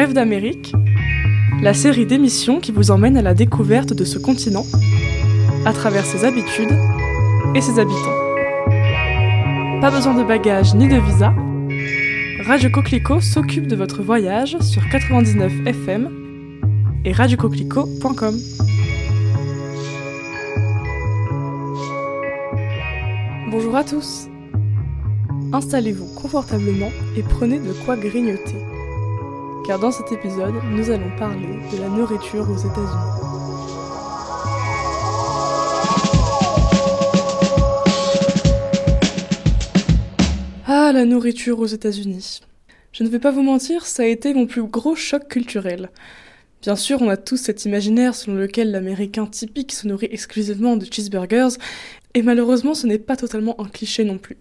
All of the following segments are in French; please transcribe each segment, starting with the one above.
Rêve d'Amérique, la série d'émissions qui vous emmène à la découverte de ce continent, à travers ses habitudes et ses habitants. Pas besoin de bagages ni de visa, Radio Coquelicot s'occupe de votre voyage sur 99 FM et radiocoquelicot.com. Bonjour à tous. Installez-vous confortablement et prenez de quoi grignoter. Car dans cet épisode, nous allons parler de la nourriture aux États-Unis. Ah, la nourriture aux États-Unis. Je ne vais pas vous mentir, ça a été mon plus gros choc culturel. Bien sûr, on a tous cet imaginaire selon lequel l'américain typique se nourrit exclusivement de cheeseburgers, et malheureusement ce n'est pas totalement un cliché non plus.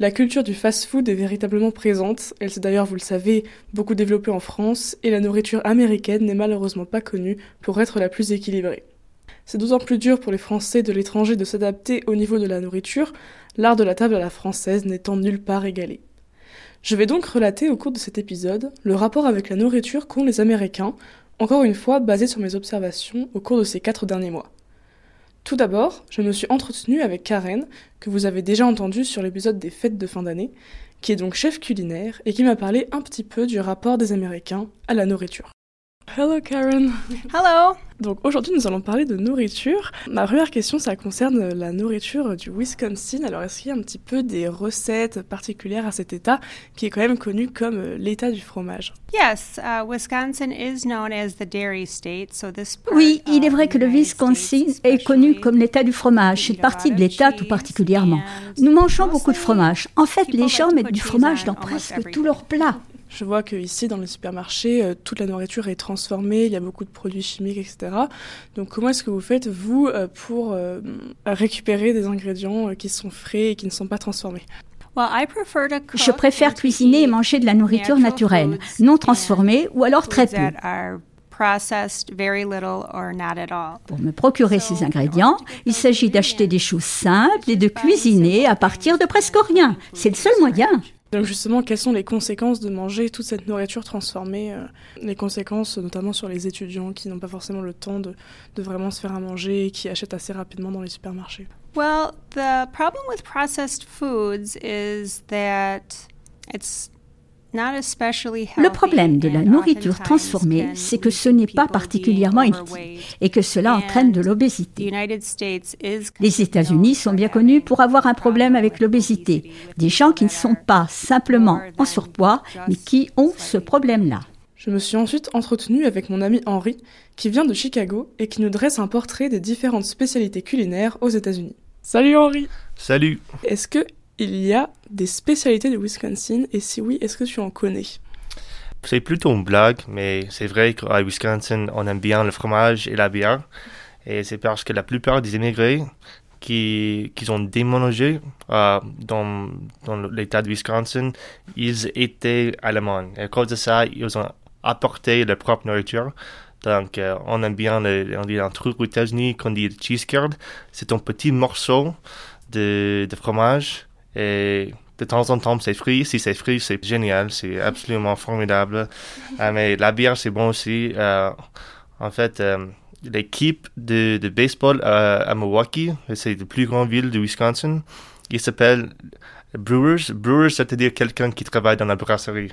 La culture du fast-food est véritablement présente, elle s'est d'ailleurs, vous le savez, beaucoup développée en France, et la nourriture américaine n'est malheureusement pas connue pour être la plus équilibrée. C'est d'autant plus dur pour les Français de l'étranger de s'adapter au niveau de la nourriture, l'art de la table à la française n'étant nulle part égalé. Je vais donc relater au cours de cet épisode le rapport avec la nourriture qu'ont les Américains, encore une fois basé sur mes observations au cours de ces quatre derniers mois. Tout d'abord, je me suis entretenue avec Karen, que vous avez déjà entendu sur l'épisode des fêtes de fin d'année, qui est donc chef culinaire et qui m'a parlé un petit peu du rapport des Américains à la nourriture. Hello Karen. Hello. Donc aujourd'hui nous allons parler de nourriture. Ma première question ça concerne la nourriture du Wisconsin. Alors est-ce qu'il y a un petit peu des recettes particulières à cet état qui est quand même connu comme euh, l'état du fromage? Yes, uh, Wisconsin is known as the dairy state, so this part Oui, il est vrai the que le Wisconsin est connu comme l'état du fromage, cette partie de l'état tout particulièrement. Nous mangeons beaucoup de fromage. En fait, les gens mettent du fromage dans presque tous leurs plats. Je vois que ici dans les supermarchés, euh, toute la nourriture est transformée, il y a beaucoup de produits chimiques, etc. Donc comment est-ce que vous faites, vous, euh, pour euh, récupérer des ingrédients qui sont frais et qui ne sont pas transformés? Well, I prefer to cook Je préfère cuisiner et manger de la nourriture natural naturelle, non transformée ou alors très peu. Pour me procurer ces ingrédients, il s'agit d'acheter des choses simples et de cuisiner à partir de presque rien. C'est le seul moyen. Donc justement, quelles sont les conséquences de manger toute cette nourriture transformée euh, Les conséquences notamment sur les étudiants qui n'ont pas forcément le temps de, de vraiment se faire à manger et qui achètent assez rapidement dans les supermarchés? Well, the problem with processed foods is that it's Le healthy problème de la nourriture transformée, c'est que ce n'est pas particulièrement overweight. et que cela entraîne de l'obésité. Les États-Unis sont bien connus pour avoir un problème avec l'obésité. Des gens qui ne sont pas simplement en surpoids, mais qui ont ce problème-là. Je me suis ensuite entretenue avec mon ami Henri, qui vient de Chicago et qui nous dresse un portrait des différentes spécialités culinaires aux États-Unis. Salut Henri Salut. Est-ce que il y a des spécialités du Wisconsin et si oui, est-ce que tu en connais? C'est plutôt une blague, mais c'est vrai qu'à Wisconsin, on aime bien le fromage et la bière. Et c'est parce que la plupart des immigrés qui, qui ont déménagé euh, dans, dans l'état de Wisconsin, ils étaient allemands. Et à cause de ça, ils ont apporté leur propre nourriture. Donc, euh, on aime bien, on dit un truc aux États-Unis qu'on dit cheese curd. C'est un petit morceau de fromage et de temps en temps c'est frit. Si c'est frit, c'est génial, c'est absolument formidable. Euh, mais la bière, c'est bon aussi. Euh, en fait, euh, l'équipe de, de baseball euh, à Milwaukee, c'est la plus grande ville du Wisconsin, il s'appelle Brewers. Brewers, c'est-à-dire quelqu'un qui travaille dans la brasserie.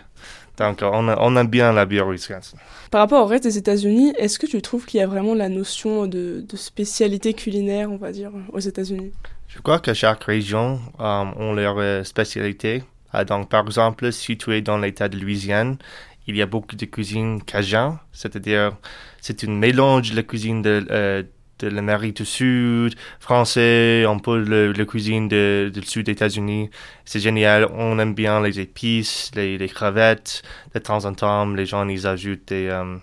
Donc, on, a- on aime bien la bière au Wisconsin. Par rapport au reste des États-Unis, est-ce que tu trouves qu'il y a vraiment la notion de spécialité culinaire, on va dire, aux États-Unis? Je crois que chaque région euh, a leur spécialité. Euh, donc, par exemple, si tu es dans l'État de Louisiane, il y a beaucoup de cuisine cajun, c'est-à-dire c'est un mélange de la cuisine de, euh, de l'Amérique du Sud, français, un peu le, la cuisine de, du sud des États-Unis. C'est génial, on aime bien les épices, les, les crevettes. De temps en temps, les gens ils ajoutent des, euh,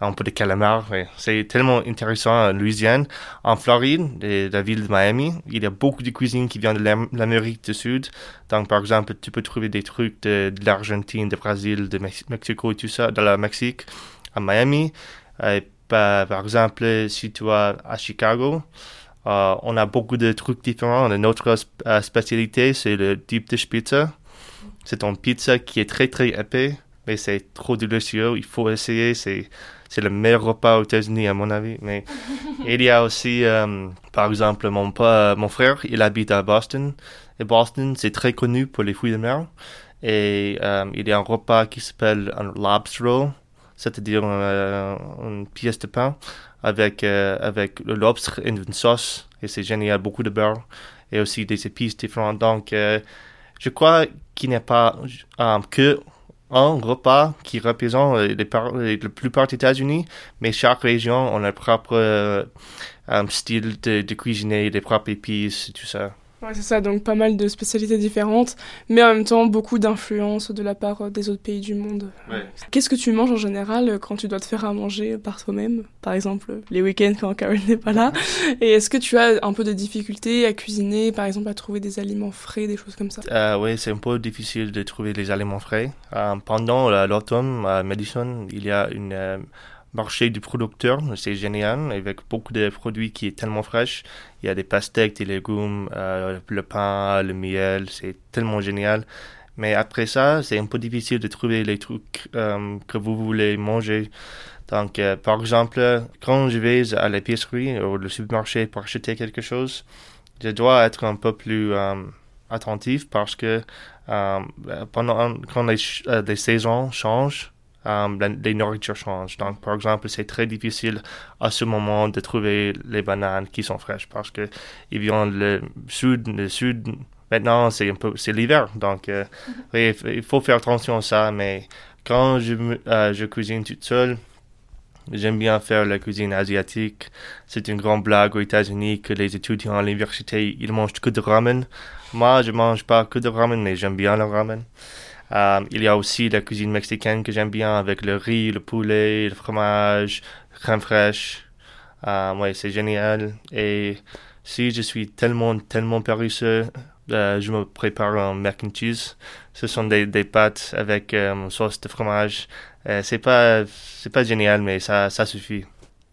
un peu de calamar. C'est tellement intéressant en Louisiane. En Floride, la ville de Miami, il y a beaucoup de cuisine qui vient de l'Am- l'Amérique du Sud. Donc, par exemple, tu peux trouver des trucs de, l'Argentine, du Brésil, de Mex- Mexico et tout ça, de la Mexique, à Miami. Par, exemple, si tu vas à Chicago, euh, on a beaucoup de trucs différents. Notre euh, spécialité, c'est le deep dish pizza. C'est une pizza qui est très très épais mais c'est trop délicieux. Il faut essayer. C'est, c'est le meilleur repas aux États-Unis, à mon avis. Mais il y a aussi, euh, par exemple, mon, mon frère, il habite à Boston. Et Boston, c'est très connu pour les fruits de mer. Et euh, il y a un repas qui s'appelle un lobster roll, c'est-à-dire euh, une pièce de pain avec, avec le lobster et une sauce. Et c'est génial, beaucoup de beurre et aussi des épices différentes. Donc, je crois qu'il n'y a pas que un repas qui représente les, les, la plupart des États-Unis, mais chaque région a leur propre euh, style de, cuisiner, des propres épices, tout ça. Ouais, c'est ça, donc pas mal de spécialités différentes, mais en même temps beaucoup d'influence de la part euh, des autres pays du monde. Qu'est-ce que tu manges en général euh, quand tu dois te faire à manger par toi-même? Par exemple, les week-ends quand Carole n'est pas là. Et est-ce que tu as un peu de difficultés à cuisiner, par exemple à trouver des aliments frais, des choses comme ça? Euh, Oui, c'est un peu difficile de trouver des aliments frais. pendant l'automne à Madison, il y a une marché du producteur, c'est génial, avec beaucoup de produits qui est tellement fraîches. Il y a des pastèques, des légumes, euh, le pain, le miel, c'est tellement génial. Mais après ça, c'est un peu difficile de trouver les trucs euh, que vous voulez manger. Donc, euh, par exemple, quand je vais à l'épicerie ou au supermarché pour acheter quelque chose, je dois être un peu plus attentif parce que pendant quand les, les saisons changent, um, les nourritures changent. Donc, par exemple, c'est très difficile à ce moment de trouver les bananes qui sont fraîches parce que ils viennent le sud, le sud. Maintenant, c'est un peu, c'est l'hiver. Donc, euh, il faut faire attention à ça. Mais quand je, euh, je cuisine toute seule, J'aime bien faire la cuisine asiatique. C'est une grande blague aux États-Unis que les étudiants à l'université, ils mangent que de ramen. Moi, je mange pas que de ramen, mais j'aime bien le ramen. Euh, il y a aussi la cuisine mexicaine que j'aime bien avec le riz, le poulet, le fromage, crème fraîche. Euh, ouais, c'est génial. Et si je suis tellement, tellement paresseux, euh, je me prépare un mac and cheese. Ce sont des, pâtes avec une sauce de fromage. c'est pas, c'est pas génial, mais ça, ça suffit.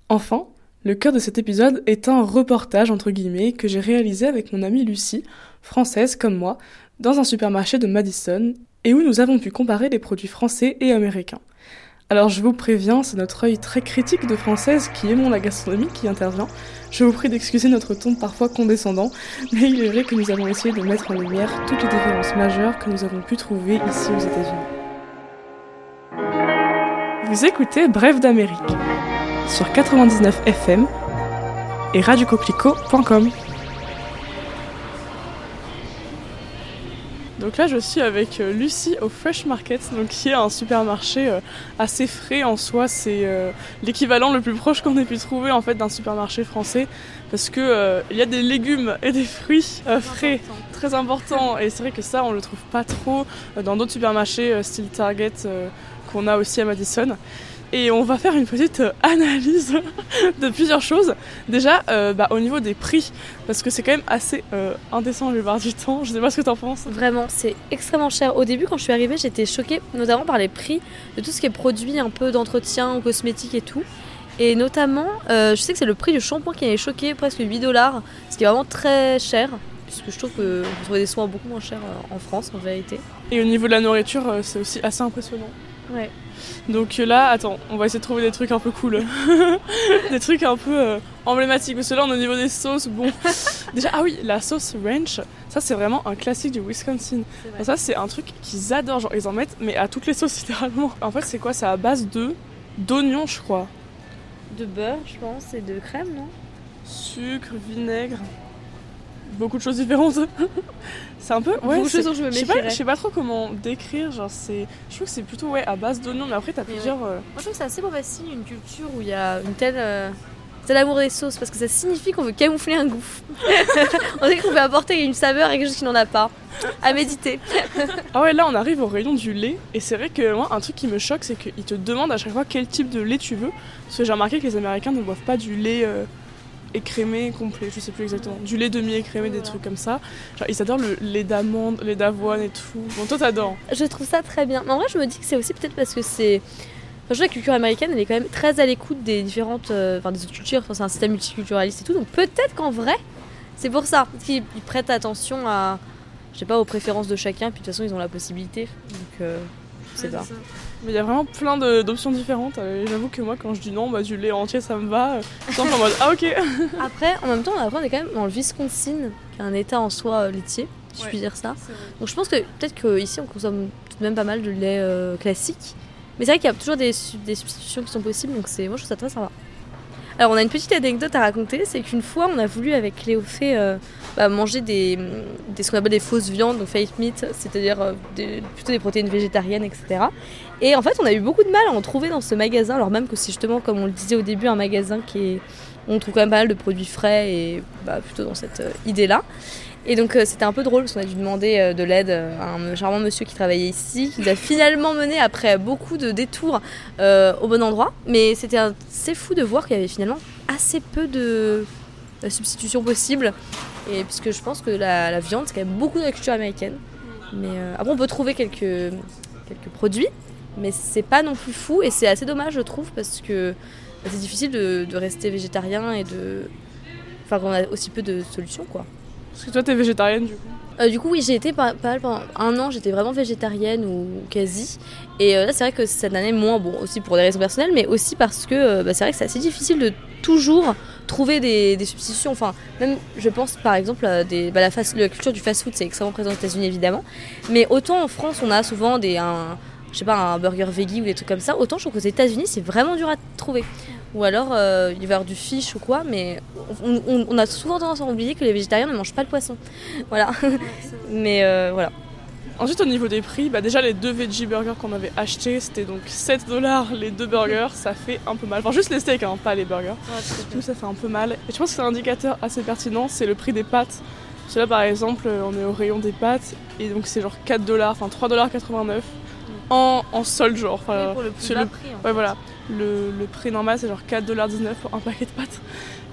Enfin, le cœur de cet épisode est un reportage entre guillemets que j'ai réalisé avec mon amie Lucie, française comme moi, dans un supermarché de Madison et où nous avons pu comparer les produits français et américains. Alors je vous préviens, c'est notre œil très critique de française qui aimons la gastronomie qui intervient. Je vous prie d'excuser notre ton parfois condescendant, mais il est vrai que nous avons essayé de mettre en lumière toutes les différences majeures que nous avons pu trouver ici aux États-Unis. Vous écoutez Bref d'Amérique sur 99 FM et radiocoquelicot.com. Donc là, je suis avec euh, Lucie au Fresh Market, donc qui est un supermarché euh, assez frais en soi. C'est euh, l'équivalent le plus proche qu'on ait pu trouver en fait d'un supermarché français, parce que il y a des légumes et des fruits frais, très importants. Et c'est vrai que ça, on le trouve pas trop dans d'autres supermarchés style Target qu'on a aussi à Madison et on va faire une petite euh, analyse de plusieurs choses. Déjà, euh, bah, au niveau des prix, parce que c'est quand même assez euh, indécent le bar du temps. Je sais pas ce que t'en penses. Vraiment, c'est extrêmement cher. Au début, quand je suis arrivée, j'étais choquée, notamment par les prix de tout ce qui est produit un peu d'entretien cosmétique et tout. Et notamment, je sais que c'est le prix du shampoing qui m'avait choqué, presque 8 dollars, ce qui est vraiment très cher puisque je trouve qu'on peut trouver des soins beaucoup moins chers en France en vérité. Et au niveau de la nourriture, c'est aussi assez impressionnant. Ouais. Donc là, attends, on va essayer de trouver des trucs un peu cool. des trucs un peu euh, emblématiques. Parce que là, au niveau des sauces, bon. Déjà, ah oui, la sauce ranch, ça c'est vraiment un classique du Wisconsin. Ça, c'est un truc qu'ils adorent. Genre, ils en mettent, mais à toutes les sauces littéralement. En fait, c'est quoi? C'est à base de d'oignons, je crois. De beurre, je pense, et de crème, non? Sucre, vinaigre beaucoup de choses différentes. c'est un peu. Ouais, je me sais pas, je sais pas trop comment décrire. Genre, c'est. Je trouve que c'est plutôt ouais, à base d'oignons, mais après, t'as plusieurs. Euh, Moi, je trouve que c'est assez mauvais signe, une culture où il y a une telle. Euh, c'est l'amour des sauces parce que ça signifie qu'on veut camoufler un goût. on dit qu'on veut apporter une saveur à quelque chose qui n'en a pas. À méditer. ah ouais, là on arrive au rayon du lait et c'est vrai que moi un truc qui me choque c'est qu'ils te demandent à chaque fois quel type de lait tu veux. Parce que j'ai remarqué que les Américains ne boivent pas du lait euh, écrémé complet, je sais plus exactement. Du lait demi-écrémé, des trucs comme ça. Genre, ils adorent le lait d'amande, lait d'avoine et tout. Bon, toi, t'adores. Je trouve ça très bien. Mais en vrai, je me dis que c'est aussi peut-être parce que c'est. Enfin, je vois la culture américaine, elle est quand même très à l'écoute des différentes. Euh, enfin, des autres cultures. Enfin, c'est un système multiculturaliste et tout. Donc, peut-être qu'en vrai, c'est pour ça. qu'ils prêtent attention à. Je sais pas, aux préférences de chacun. Puis, de toute façon, ils ont la possibilité. Donc. Euh, Je sais pas. Mais il y a vraiment plein d'options différentes. Euh, J'avoue que moi, quand je dis non, bah, du lait entier, ça me va. Euh, Je suis en mode ah ok. Après, en même temps, après, on est quand même dans le Wisconsin, qui est un état en soi euh, laitier, si je puis Ouais. dire ça. Donc je pense que peut-être qu'ici, on consomme tout de même pas mal de lait euh, classique. Mais c'est vrai qu'il y a toujours des, su- des substitutions qui sont possibles, donc moi je trouve ça très sympa. Alors on a une petite anecdote à raconter, c'est qu'une fois on a voulu avec Cléophée euh, bah, manger des, des ce qu'on appelle des fausses viandes, donc fake meat, c'est-à-dire euh, plutôt des protéines végétariennes, etc. Et en fait on a eu beaucoup de mal à en trouver dans ce magasin, alors même que c'est justement comme on le disait au début un magasin qui est on trouve quand même pas mal de produits frais et bah, plutôt dans cette euh, idée-là. Et donc euh, c'était un peu drôle parce qu'on a dû demander euh, de l'aide à un charmant monsieur qui travaillait ici, qui nous a finalement mené après beaucoup de détours au bon endroit. Mais c'était assez fou de voir qu'il y avait finalement assez peu de substitutions possibles. Et puisque je pense que la, viande c'est quand même beaucoup de la culture américaine. Mais après on peut trouver quelques, quelques produits, mais c'est pas non plus fou et c'est assez dommage je trouve parce que c'est difficile de, de rester végétarien et de... Enfin qu'on a aussi peu de solutions quoi. Parce que toi, t'es végétarienne du coup. Euh, du coup, oui, j'ai été pas, pas mal pendant un an, j'étais vraiment végétarienne ou quasi. Et euh, là, c'est vrai que cette année, moins, bon, aussi pour des raisons personnelles, mais aussi parce que euh, bah, c'est vrai que c'est assez difficile de toujours trouver des, des substitutions. Enfin, même, je pense par exemple, à des, bah, la, fast- la culture du fast-food, c'est extrêmement présent aux États-Unis évidemment. Mais autant en France, on a souvent des. Un, je sais pas, un burger veggie ou des trucs comme ça, autant je trouve qu'aux États-Unis, c'est vraiment dur à trouver. Ou alors, euh, il va y avoir du fish ou quoi, mais on, on- on a souvent tendance à oublier que les végétariens ne mangent pas le poisson. Voilà. mais euh, voilà. Ensuite, au niveau des prix, bah, déjà les deux veggie burgers qu'on avait achetés, c'était donc 7 dollars les deux burgers, ça fait un peu mal. Enfin, juste les steaks, hein, pas les burgers. Tout ça fait un peu mal. Et je pense que c'est un indicateur assez pertinent, c'est le prix des pâtes. Parce que là, par exemple, euh, on est au rayon des pâtes, et donc c'est genre 4 dollars, enfin 3 dollars 89 en, en solde, genre. Enfin, c'est le, ouais, voilà. Le, le prix normal, c'est genre 4 dollars 19 pour un paquet de pâtes.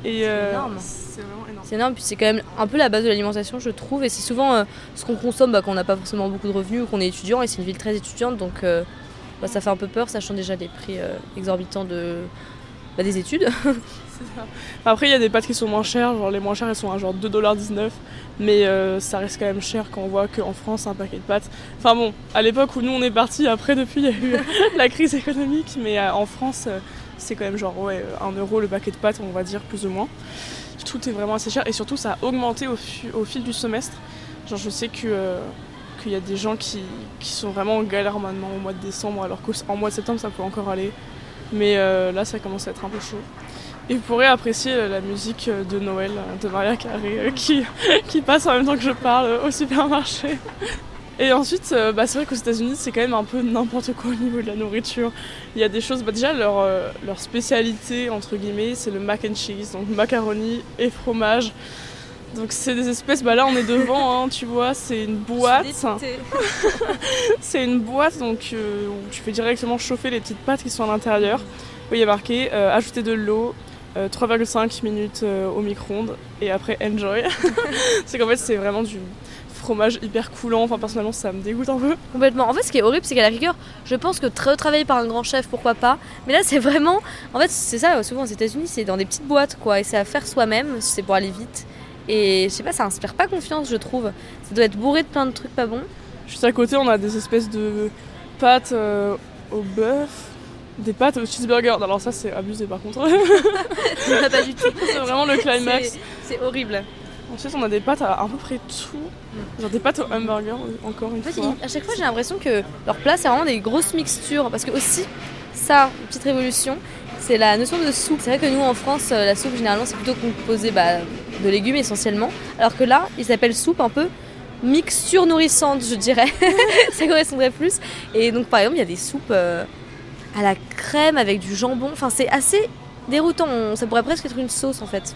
Et euh, énorme. c'est vraiment énorme. C'est énorme, puis c'est quand même un peu la base de l'alimentation, je trouve. Et c'est souvent euh, ce qu'on consomme bah, quand on n'a pas forcément beaucoup de revenus ou qu'on est étudiant. Et c'est une ville très étudiante, donc euh, bah, ça fait un peu peur, sachant déjà les prix euh, exorbitants de, bah, des études. Après, il y a des pâtes qui sont moins chères, genre les moins chères elles sont à genre 2,19$, mais euh, ça reste quand même cher quand on voit qu'en France, un paquet de pâtes. Enfin bon, à l'époque où nous on est partis, après depuis il y a eu la crise économique, mais euh, en France, euh, c'est quand même genre ouais, 1 euro le paquet de pâtes, on va dire plus ou moins. Tout est vraiment assez cher et surtout ça a augmenté au, fil du semestre. Genre, je sais qu'il y a des gens qui sont vraiment en galère maintenant au mois de décembre, alors qu'en mois de septembre ça peut encore aller. Mais euh, là ça commence à être un peu chaud. Et vous pourrez apprécier euh, la musique euh, de Noël euh, de Maria Carré qui, passe en même temps que je parle au supermarché. Et ensuite, bah, c'est vrai qu'aux États-Unis, c'est quand même un peu n'importe quoi au niveau de la nourriture. Il y a des choses, bah, déjà leur, leur spécialité, entre guillemets, c'est le mac and cheese, donc macaroni et fromage. Donc c'est des espèces, bah là on est devant, hein, tu vois, c'est une boîte. C'est une boîte donc euh, où tu fais directement chauffer les petites pâtes qui sont à l'intérieur. Il y a marqué euh, ajouter de l'eau, euh, 3,5 minutes euh, au micro-ondes et après enjoy. c'est qu'en fait c'est vraiment du fromage hyper coulant. Enfin personnellement ça me dégoûte un peu. Complètement. En fait, ce qui est horrible, c'est qu'à la rigueur, je pense que tra- travailler par un grand chef, pourquoi pas. Mais là, c'est vraiment. En fait, c'est ça, souvent aux États-Unis, c'est dans des petites boîtes, quoi. Et c'est à faire soi-même, c'est pour aller vite. Et je sais pas, ça inspire pas confiance, je trouve. Ça doit être bourré de plein de trucs pas bons. Juste à côté on a des espèces de pâtes euh, au bœuf, des pâtes au cheeseburger. Alors ça c'est abusé par contre. pas du tout. c'est vraiment le climax. C'est- horrible. Ensuite on a des pâtes à à peu près tout. Genre des pâtes au hamburger encore une En fait, fois. à chaque fois, j'ai l'impression que leur plat, c'est vraiment des grosses mixtures. Parce que, aussi, ça, une petite révolution, c'est la notion de soupe. C'est vrai que nous, en France, euh, la soupe, généralement, c'est plutôt composé bah, de légumes essentiellement. Alors que là, ils s'appellent soupe un peu mixture nourrissante, je dirais. ça correspondrait plus. Et donc, par exemple, il y a des soupes euh, à la crème avec du jambon. Enfin, c'est assez déroutant. Ça pourrait presque être une sauce, en fait.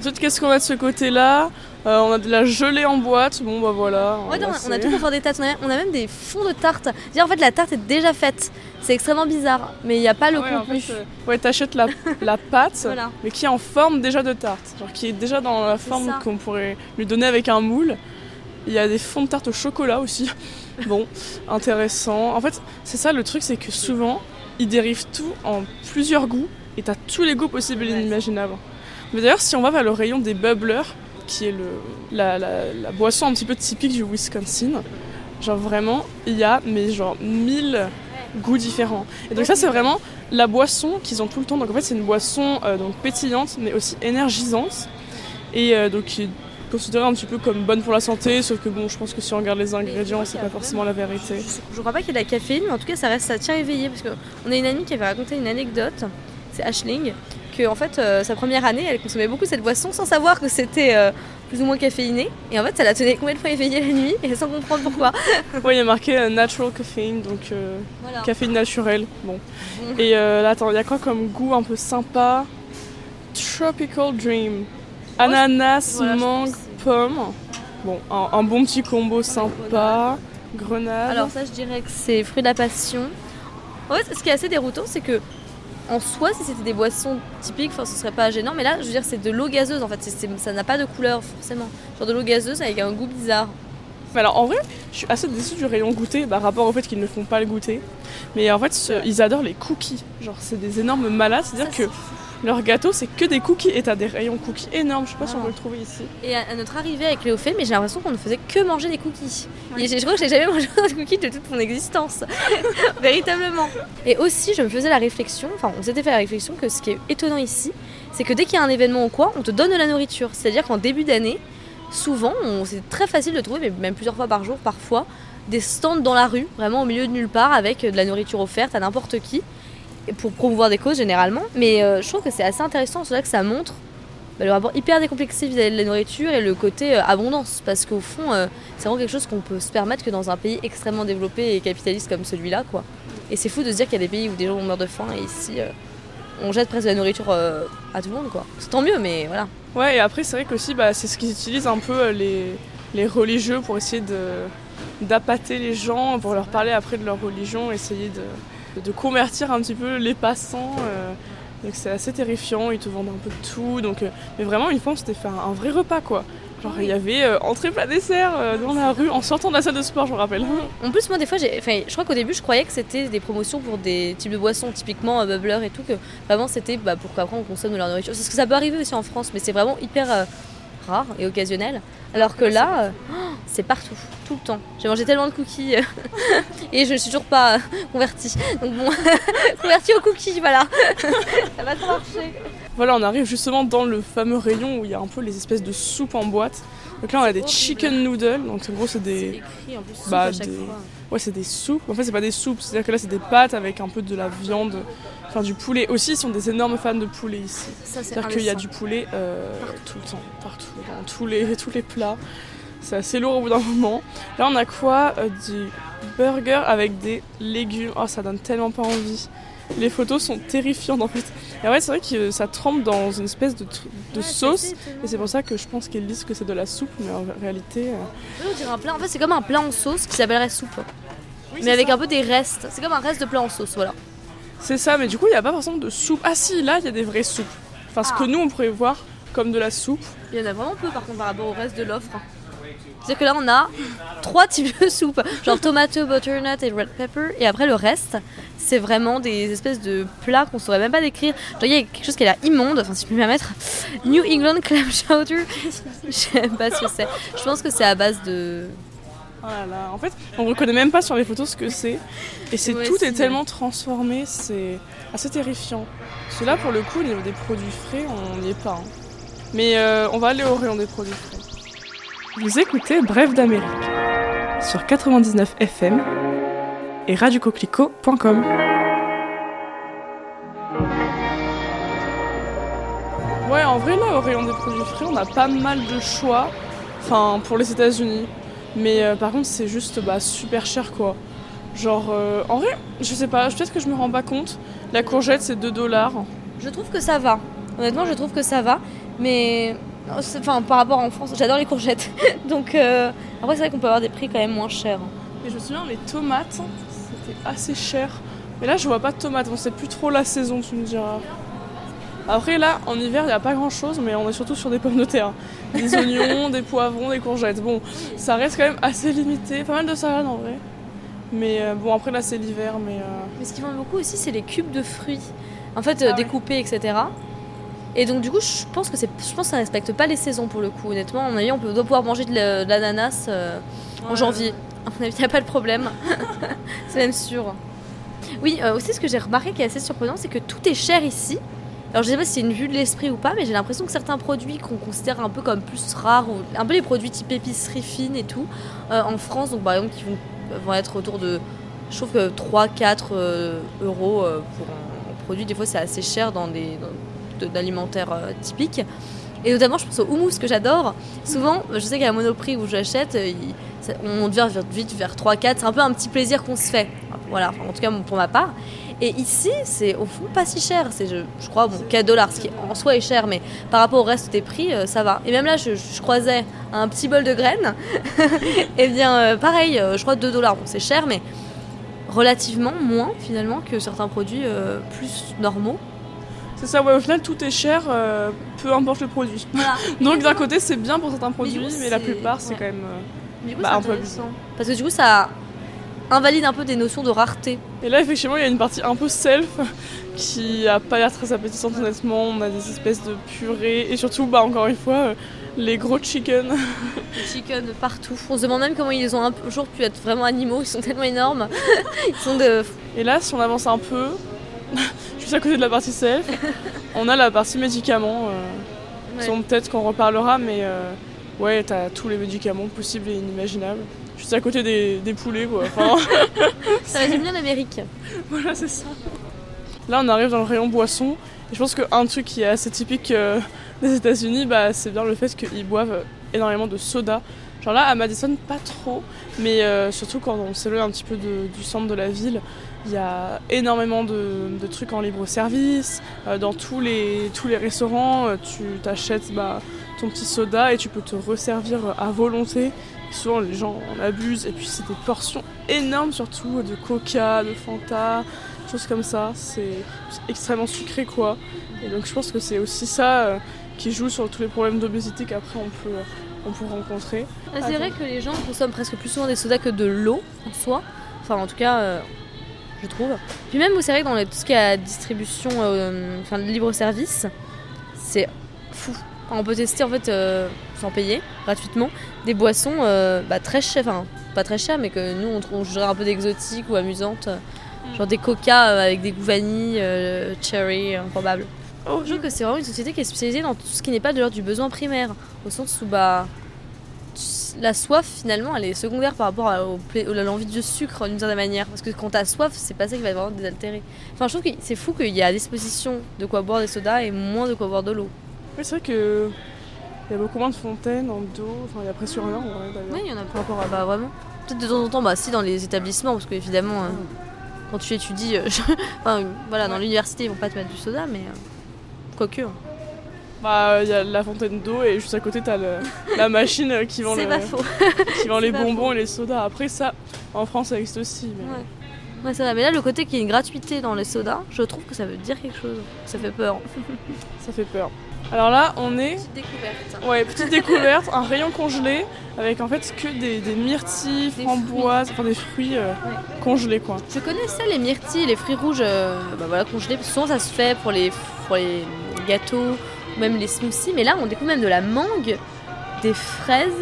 Ensuite, qu'est-ce qu'on a de ce côté-là Euh, On a de la gelée en boîte. Bon, bah voilà. Ouais, non, on a tout pour faire des tartes. On a, même des fonds de tarte. En fait, la tarte est déjà faite. C'est extrêmement bizarre, mais il n'y a pas le Ouais, en contenu. fait, euh, ouais, t'achètes la, la pâte, Voilà. mais qui est en forme déjà de tarte. Genre qui est déjà dans la forme qu'on pourrait lui donner avec un moule. Il y a des fonds de tarte au chocolat aussi. Bon, intéressant. En fait, c'est ça le truc, c'est que souvent, ils dérivent tout en plusieurs goûts et t'as tous les goûts possibles et inimaginables. Mais d'ailleurs, si on va vers le rayon des bubblers, qui est le, la, la- la boisson un petit peu typique du Wisconsin, Genre vraiment, il y a mais genre mille goûts différents. Et donc ça c'est vraiment la boisson qu'ils ont tout le temps. Donc en fait c'est une boisson euh, donc pétillante mais aussi énergisante et euh, donc qui est considérée un petit peu comme bonne pour la santé. Sauf que bon, je pense que si on regarde les ingrédients, c'est pas forcément la vérité. Je crois pas qu'il y ait de la caféine, mais en tout cas, ça reste ça tient éveillé parce qu'on a une amie qui avait raconté une anecdote, c'est Ashling, que en fait, euh, sa première année, elle consommait beaucoup cette boisson sans savoir que c'était euh, plus ou moins caféiné. Et en fait, ça la tenait complètement éveillée la nuit et sans comprendre pourquoi. Ouais, il y a marqué euh, natural caffeine, donc euh, Voilà. caféine naturelle. Bon. Bon. Et là, attends, il y a quoi comme goût un peu sympa? Tropical Dream. Ananas, voilà, je mangue, pomme. Bon, un, un bon petit combo sympa. Grenade. Alors ça, je dirais que c'est fruit de la passion. En fait, ce qui est assez déroutant, c'est que en soi, si c'était des boissons typiques, ce serait pas gênant. Mais là, je veux dire, c'est de l'eau gazeuse. En fait, ça n'a pas de couleur forcément. Genre de l'eau gazeuse avec un goût bizarre. Mais alors en vrai, je suis assez déçue du rayon goûter, bah, rapport au fait qu'ils ne font pas le goûter. Mais en fait, ce- ils adorent les cookies. Genre, c'est des énormes malades, c'est-à-dire que leur gâteau, c'est que des cookies. Et t'as des rayons cookies énormes, je sais pas si on Ah. peut le trouver ici. Et à, notre arrivée avec Léophile, mais j'ai l'impression qu'on ne faisait que manger des cookies. Et je crois que j'ai jamais mangé un cookie de toute mon existence. Véritablement. Et aussi, je me faisais la réflexion, enfin, on s'était fait la réflexion que ce qui est étonnant ici, c'est que dès qu'il y a un événement ou quoi, on te donne de la nourriture. C'est-à-dire qu'en début d'année, souvent, c'est très facile de trouver, mais même plusieurs fois par jour, parfois, des stands dans la rue, vraiment au milieu de nulle part, avec de la nourriture offerte à n'importe qui, pour promouvoir des causes généralement. Mais euh, je trouve que c'est assez intéressant, c'est là que ça montre bah, le rapport hyper décomplexé vis-à-vis de la nourriture et le côté euh, abondance. Parce qu'au fond, euh, c'est vraiment quelque chose qu'on peut se permettre que dans un pays extrêmement développé et capitaliste comme celui-là. quoi. Et c'est fou de se dire qu'il y a des pays où des gens meurent de faim et ici, on jette presque de la nourriture à tout le monde. quoi. C'est tant mieux, mais voilà. Ouais, et après, c'est vrai qu'aussi, bah, c'est ce qu'ils utilisent un peu les, les religieux pour essayer de d'appâter les gens, pour leur parler après de leur religion, essayer de, de convertir un petit peu les passants. euh. donc c'est assez terrifiant, ils te vendent un peu de tout. Donc, euh, mais vraiment, une fois, on s'était fait un, vrai repas, quoi. Genre, il y avait euh, entrée plat dessert dans la rue en sortant de la salle de sport, je me rappelle. En plus, moi, des fois, j'ai, je crois qu'au début, je croyais que c'était des promotions pour des types de boissons, typiquement euh, et tout, que vraiment c'était bah, pour qu'après on consomme de leur nourriture. C'est ce que ça peut arriver aussi en France, mais c'est vraiment hyper et occasionnel. Alors que là, euh, oh, c'est partout, tout le temps. J'ai mangé tellement de cookies euh, et je ne suis toujours pas euh, convertie. Donc bon, convertie aux cookies, voilà. ça va trop marcher. Voilà, on arrive justement dans le fameux rayon où il y a un peu les espèces de soupes en boîte. Donc là, on a des chicken noodles, donc en gros, c'est des. écrit en plus soupe bah, à chaque des- fois. Ouais, c'est des soupes. En fait, c'est pas des soupes, c'est-à-dire que là, c'est des pâtes avec un peu de la viande, enfin du poulet. Aussi, ils sont des énormes fans de poulet ici. C'est-à-dire qu'il y a du poulet euh, tout le temps, partout, dans tous les, tous les plats. C'est assez lourd au bout d'un moment. Là, on a quoi Euh, Du burger avec des légumes. Oh, ça donne tellement pas envie. Les photos sont terrifiantes en fait. Et ouais, c'est vrai que ça trempe dans une espèce de, tr- de Ouais, sauce. Et c'est pour ça que je pense qu'ils disent que c'est de la soupe, mais en réalité. euh, Oui, on dirait un plat. En fait, c'est comme un plat en sauce qui s'appellerait soupe. oui, mais avec ça. un peu des restes. C'est comme un reste de plat en sauce, voilà. C'est ça, mais du coup, il n'y a pas forcément de soupe. Ah si, là, il y a des vraies soupes. Enfin, ce Ah. que nous, on pourrait voir comme de la soupe. Il y en a vraiment peu par contre par rapport au reste de l'offre. C'est-à-dire que là on a trois types de soupe, genre tomato, butternut et red pepper, et après le reste c'est vraiment des espèces de plats qu'on saurait même pas décrire. Genre il y a quelque chose qui a l'air immonde, enfin si je peux me permettre, New England clam chowder, je sais pas ce que c'est. Je pense que c'est à base de... Oh là là. En fait, on reconnaît même pas sur les photos ce que c'est. Et c'est Ouais, tout est tellement transformé, c'est assez terrifiant. Là, pour le coup, au niveau des produits frais, on n'y est pas. hein. Mais euh, on va aller au rayon des produits frais. Vous écoutez Bref d'Amérique sur 99 FM et radiocoquelicot.com. Ouais, en vrai, là, au rayon des produits frais, on a pas mal de choix. Enfin, pour les États-Unis. Mais euh, par contre, c'est juste bah, super cher quoi. Genre, euh, en vrai, je sais pas, peut-être que je me rends pas compte. La courgette, c'est 2 dollars. Je trouve que ça va. Honnêtement je trouve que ça va, mais... c'est- Enfin par rapport en France, j'adore les courgettes. Donc euh, après c'est vrai qu'on peut avoir des prix quand même moins chers. Et je me souviens, les tomates, c'était assez cher. Mais là, je vois pas de tomates. Bon, c'est plus trop la saison, tu me diras. Après, là, en hiver, il n'y a pas grand chose, mais on est surtout sur des pommes de terre. Des oignons, des poivrons, des courgettes. Bon, ça reste quand même assez limité. Pas mal de salade en vrai. Mais euh, bon, après, là, c'est l'hiver, mais. euh, Mais ce qui vend beaucoup aussi, c'est les cubes de fruits, en fait, euh, Ah ouais. découpés, etc. Et donc, du coup, je pense que c'est, je pense que ça respecte pas les saisons pour le coup. Honnêtement, à mon avis, on peut, doit pouvoir manger de la- de l'ananas euh, en Ouais. janvier. À mon avis, il n'y a pas de problème. c'est même sûr. Oui, euh, aussi ce que j'ai remarqué qui est assez surprenant, c'est que tout est cher ici. Alors je sais pas si c'est une vue de l'esprit ou pas, mais j'ai l'impression que certains produits qu'on considère un peu comme plus rares, ou un peu les produits type épicerie fine et tout, euh, en France, donc par exemple qui vont, vont être autour de, je trouve que 3-4 euh, euros pour un, produit, des fois c'est assez cher dans des dans- d'alimentaire euh, typique. Et notamment je pense au houmous que j'adore. Souvent, je sais qu'à Monoprix où j'achète, euh, on devient vite vers 3-4, c'est un peu un petit plaisir qu'on se fait. Voilà, en tout cas pour ma part. Et ici, c'est au fond pas si cher. C'est, je, crois, bon, 4 dollars, ce qui en soi est cher, mais par rapport au reste des prix, euh, ça va. Et même là, je, croisais un petit bol de graines. et bien, euh, pareil, je crois 2 dollars. Bon, c'est cher, mais relativement moins finalement que certains produits plus normaux. C'est ça, ouais, au final, tout est cher, euh, peu importe le produit. Voilà. Donc d'un côté, c'est bien pour certains du produits, coup, mais la plupart, c'est ouais. quand même... euh, Du coup, Bah, c'est un peu. Parce que du coup, ça invalide un peu des notions de rareté. Et là, effectivement, il y a une partie un peu self qui a pas l'air très appétissante, honnêtement. On a des espèces de purées, et surtout, bah, encore une fois, euh, les gros chicken. Des chicken de partout. On se demande même comment ils ont un jour pu être vraiment animaux. Ils sont tellement énormes. Ils sont de. Et là, si on avance un peu, juste à côté de la partie self, on a la partie médicaments. euh, Ouais. peut-être qu'on reparlera, mais euh, ouais, t'as tous les médicaments possibles et inimaginables. Juste à côté des, des poulets, quoi. Enfin, Ça résume bien l'Amérique. voilà, c'est ça. Là, on arrive dans le rayon boisson. Et je pense qu'un truc qui est assez typique euh, des États-Unis, bah, c'est bien le fait qu'ils boivent énormément de soda. Genre là, à Madison, pas trop, mais euh, surtout quand on s'éloigne un petit peu de- du centre de la ville, il y a énormément de, de trucs en libre-service. Euh, dans tous les, tous les restaurants, euh, tu t'achètes bah, ton petit soda et tu peux te resservir à volonté. Souvent, les gens en abusent, et puis c'est des portions énormes, surtout de coca, de fanta, choses comme ça. C'est extrêmement sucré, quoi. Et donc, je pense que c'est aussi ça euh, qui joue sur tous les problèmes d'obésité qu'après on peut, on peut rencontrer. Ah, C'est vrai que les gens consomment presque plus souvent des sodas que de l'eau en soi. Enfin, en tout cas, euh, je trouve. Puis même, c'est vrai que dans tout ce qui est à distribution, euh, enfin, libre service, c'est fou. Enfin, on peut tester en fait, euh, sans payer, gratuitement, des boissons euh, bah, très chères, enfin, pas très chères, mais que nous on, trouve- un peu d'exotiques ou amusantes. euh, Genre des coca avec des goûts vanille, cherry, improbable. Oh, Je trouve que c'est vraiment une société qui est spécialisée dans tout ce qui n'est pas de l'ordre du besoin primaire. Au sens où bah, la soif, finalement, elle est secondaire par rapport à, au pla- à l'envie de sucre d'une certaine manière. Parce que quand t'as soif, c'est pas ça qui va vraiment désaltérer. Enfin, je trouve que c'est fou qu'il y a à disposition de quoi boire des sodas et moins de quoi boire de l'eau. Oui, c'est vrai que il y a beaucoup moins de fontaines en d'eau, enfin il y a presque rien en vrai d'ailleurs. Oui, il y en a par rapport à. Bah, vraiment. Peut-être de temps en temps, bah, si, dans les établissements, parce qu'évidemment, euh, quand tu étudies, euh, enfin, voilà, dans l'université, ils vont pas te mettre du soda, mais. euh, Quoique. hein. Bah il y a la fontaine d'eau et juste à côté t'as le- la machine qui vend, le- qui vend les bonbons et les sodas. Après ça, en France ça existe aussi. Mais... Ouais. Ouais, c'est vrai. Mais là, le côté qu'il y ait une gratuité dans les sodas, je trouve que ça veut dire quelque chose. Ça fait peur. Ça fait peur. Alors là on est Petite découverte. Ouais, petite découverte, un rayon congelé avec en fait que des, des myrtilles, Des framboises, enfin des fruits euh, congelés quoi. Je connaissais les myrtilles, les fruits rouges, euh, bah voilà, congelés. Parce que souvent, ça se fait pour les, pour les gâteaux, ou même les smoothies. Mais là, on découvre même de la mangue, des fraises.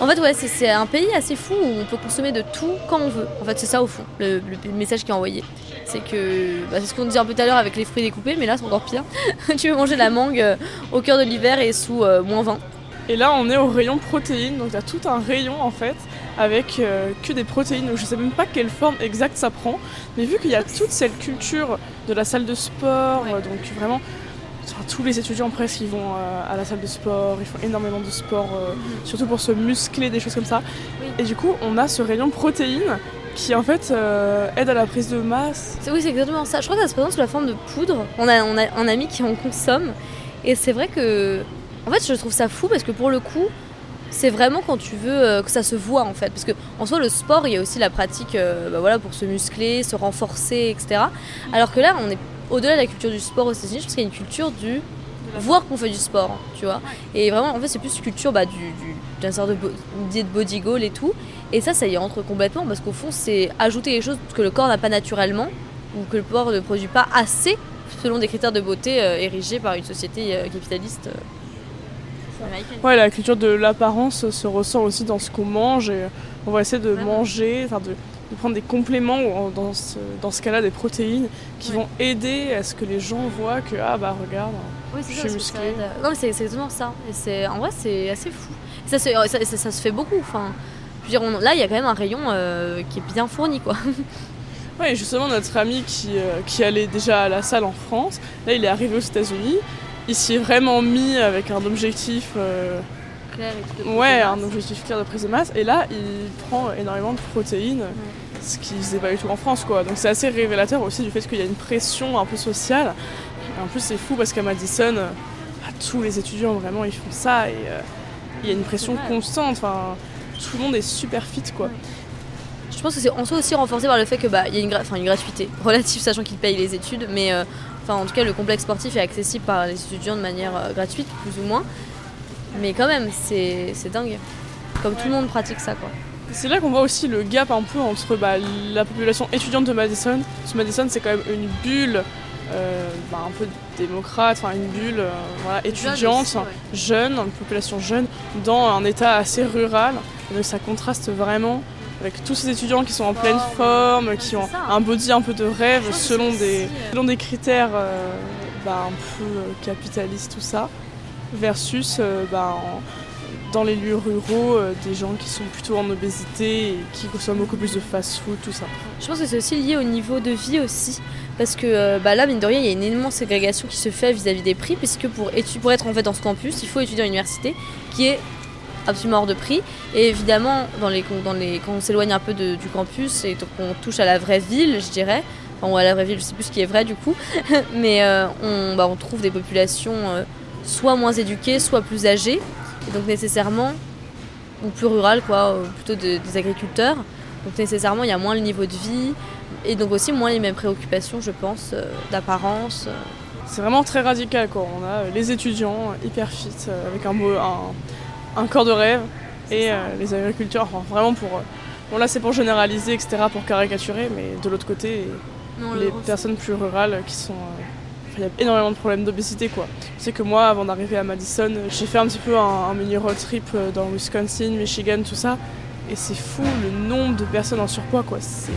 En fait, ouais, c'est- un pays assez fou où on peut consommer de tout quand on veut. En fait, c'est ça au fond, le, le message qui est envoyé. C'est que, bah, c'est ce qu'on disait un peu tout à l'heure avec les fruits découpés, mais là, c'est encore pire. tu veux manger de la mangue euh, au cœur de l'hiver et sous euh, moins 20. Et là on est au rayon protéines, donc il y a tout un rayon en fait avec euh, que des protéines. Donc je sais même pas quelle forme exacte ça prend, mais vu qu'il y a toute cette culture de la salle de sport, Ouais. euh, donc vraiment enfin, tous les étudiants presque ils vont euh, à la salle de sport, ils font énormément de sport, euh, surtout pour se muscler, des choses comme ça. Oui. Et du coup on a ce rayon protéines qui en fait euh, aide à la prise de masse. Oui, c'est exactement ça. Je crois que ça se présente sous la forme de poudre. On a, on a un ami qui en consomme. Et c'est vrai que. En fait, je trouve ça fou parce que pour le coup, c'est vraiment quand tu veux que ça se voit en fait. Parce que en soi, le sport, il y a aussi la pratique bah voilà, pour se muscler, se renforcer, etc. Alors que là, on est au-delà de la culture du sport aux États-Unis, je pense qu'il y a une culture du voir qu'on fait du sport, tu vois. Et vraiment, en fait, c'est plus une culture bah, du, du, d'un sorte de d'idée de body goal et tout. Et ça, ça y entre complètement parce qu'au fond, c'est ajouter les choses que le corps n'a pas naturellement ou que le corps ne produit pas assez selon des critères de beauté euh, érigés par une société euh, capitaliste euh, américaine. Ouais, la culture de l'apparence se ressent aussi dans ce qu'on mange et On va essayer de manger, enfin de, de prendre des compléments ou dans ce, dans ce cas-là des protéines qui Ouais. vont aider à ce que les gens voient que ah bah regarde. Oui, Je c'est suis aide. Non, mais c'est exactement ça. Et c'est en vrai, c'est assez fou. Ça, se- ça, ça- ça se fait beaucoup. Enfin, je veux dire, on- là, il y a quand même un rayon euh, qui est bien fourni, quoi. Ouais, et justement notre ami qui, euh, qui allait déjà à la salle en France, là il est arrivé aux États-Unis. Il s'y est vraiment mis avec un objectif, euh, ouais, un objectif clair de prise de masse. Et là, il prend énormément de protéines, ce qui faisait pas du tout en France, quoi. Donc c'est assez révélateur aussi du fait qu'il y a une pression un peu sociale. Et en plus, c'est fou parce qu'à Madison, euh, bah, tous les étudiants vraiment ils font ça et euh, il y a une pression constante. Enfin, tout le monde est super fit, quoi. Je pense que c'est en soi aussi renforcé par le fait que bah il y a une, une gratuité relative, sachant qu'ils payent les études, mais euh, en tout cas le complexe sportif est accessible par les étudiants de manière euh, gratuite, plus ou moins. Mais quand même, c'est dingue. Comme tout le monde pratique ça, quoi. C'est là qu'on voit aussi le gap un peu entre bah, la population étudiante de Madison. Parce que Madison, c'est quand même une bulle euh, bah, un peu démocrate, enfin une bulle euh, voilà, étudiante, aussi, ouais. jeune, une population jeune, dans un état assez rural. Donc ça contraste vraiment avec tous ces étudiants qui sont en pleine forme, qui ont ça. un body un peu de rêve selon des, euh, selon des critères euh, bah, un peu capitalistes, tout ça, versus euh, bah, dans les lieux ruraux, euh, des gens qui sont plutôt en obésité et qui consomment beaucoup plus de fast-food, tout ça. Je pense que c'est aussi lié au niveau de vie aussi. Parce que euh, bah là, mine de rien, il y a une énorme ségrégation qui se fait vis-à-vis des prix, puisque pour, pour être en fait dans ce campus, il faut étudier à l'université, qui est absolument hors de prix. Et évidemment, dans les, quand on s'éloigne un peu du campus et qu'on touche à la vraie ville, je dirais, ou à la vraie ville, je sais plus ce qui est vrai du coup, mais on, bah, on trouve des populations soit moins éduquées, soit plus âgées, et donc nécessairement, ou plus rurales, quoi, ou plutôt de- des agriculteurs. Donc nécessairement, il y a moins le niveau de vie, et donc aussi moins les mêmes préoccupations, je pense, euh, d'apparence. euh. C'est vraiment très radical, quoi. On a euh, les étudiants euh, hyper fit, euh, avec un, beau- un, un corps de rêve, et euh, les agriculteurs, enfin, vraiment pour... euh, bon là c'est pour généraliser, etc., pour caricaturer, mais de l'autre côté, les personnes plus rurales qui sont... Il y a énormément de problèmes d'obésité quoi. Sais que moi, avant d'arriver à Madison, j'ai fait un petit peu un, un mini road trip euh, dans Wisconsin, Michigan, tout ça. Et c'est fou le nombre de personnes en surpoids quoi. C'est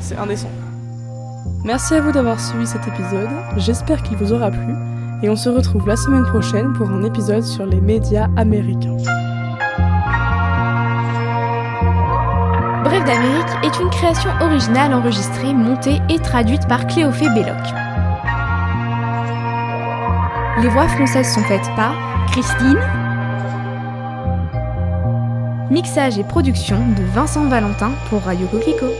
c'est indécent. Merci à vous d'avoir suivi cet épisode. J'espère qu'il vous aura plu. Et on se retrouve la semaine prochaine pour un épisode sur les médias américains. Bref d'Amérique est une création originale enregistrée, montée et traduite par Cléophée Belloc. Les voix françaises sont faites par Christine, mixage et production de Vincent Valentin pour Radio Coquelicot.